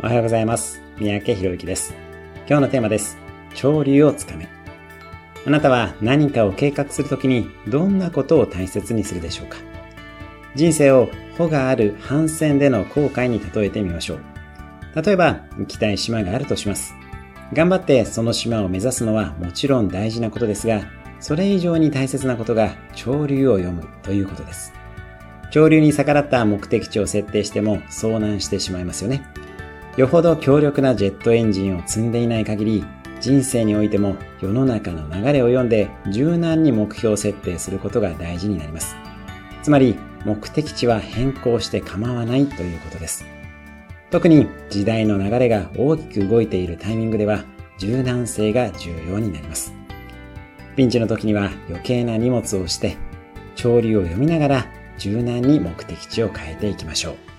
おはようございます。三宅博之です。今日のテーマです。潮流をつかめ。あなたは何かを計画するときにどんなことを大切にするでしょうか？人生を穂がある帆船での航海に例えてみましょう。例えば、行きたい島があるとします。頑張ってその島を目指すのはもちろん大事なことですが、それ以上に大切なことが潮流を読むということです。潮流に逆らった目的地を設定しても遭難してしまいますよね。よほど強力なジェットエンジンを積んでいない限り、人生においても世の中の流れを読んで柔軟に目標設定することが大事になります。つまり、目的地は変更して構わないということです。特に時代の流れが大きく動いているタイミングでは柔軟性が重要になります。ピンチの時には余計な荷物をして、潮流を読みながら柔軟に目的地を変えていきましょう。